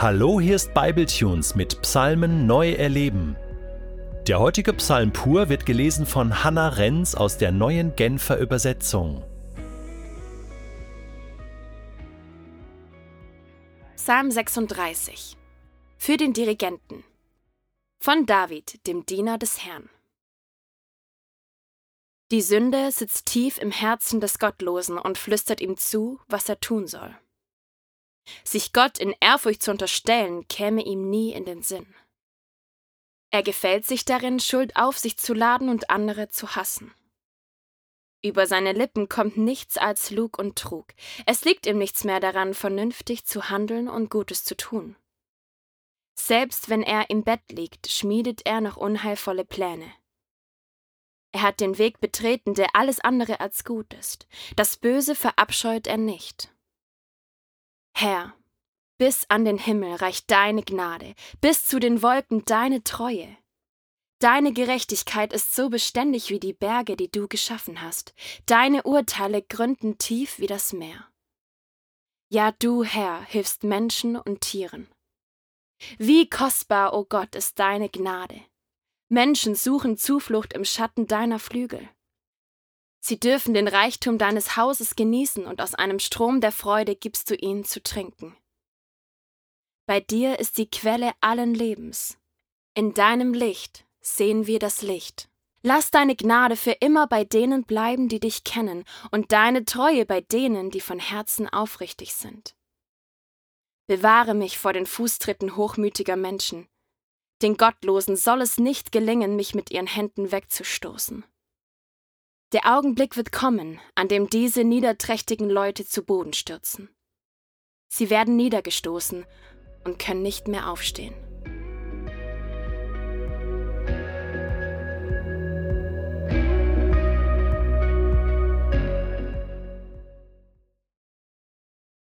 Hallo, hier ist Bibletunes mit Psalmen neu erleben. Der heutige Psalm pur wird gelesen von Hannah Renz aus der neuen Genfer Übersetzung. Psalm 36 Für den Dirigenten von David, dem Diener des Herrn. Die Sünde sitzt tief im Herzen des Gottlosen und flüstert ihm zu, was er tun soll. Sich Gott in Ehrfurcht zu unterstellen, käme ihm nie in den Sinn. Er gefällt sich darin, Schuld auf sich zu laden und andere zu hassen. Über seine Lippen kommt nichts als Lug und Trug. Es liegt ihm nichts mehr daran, vernünftig zu handeln und Gutes zu tun. Selbst wenn er im Bett liegt, schmiedet er noch unheilvolle Pläne. Er hat den Weg betreten, der alles andere als gut ist. Das Böse verabscheut er nicht. Herr, bis an den Himmel reicht deine Gnade, bis zu den Wolken deine Treue. Deine Gerechtigkeit ist so beständig wie die Berge, die du geschaffen hast. Deine Urteile gründen tief wie das Meer. Ja, du, Herr, hilfst Menschen und Tieren. Wie kostbar, o oh Gott, ist deine Gnade. Menschen suchen Zuflucht im Schatten deiner Flügel. Sie dürfen den Reichtum deines Hauses genießen und aus einem Strom der Freude gibst du ihnen zu trinken. Bei dir ist die Quelle allen Lebens. In deinem Licht sehen wir das Licht. Lass deine Gnade für immer bei denen bleiben, die dich kennen, und deine Treue bei denen, die von Herzen aufrichtig sind. Bewahre mich vor den Fußtritten hochmütiger Menschen. Den Gottlosen soll es nicht gelingen, mich mit ihren Händen wegzustoßen. Der Augenblick wird kommen, an dem diese niederträchtigen Leute zu Boden stürzen. Sie werden niedergestoßen und können nicht mehr aufstehen.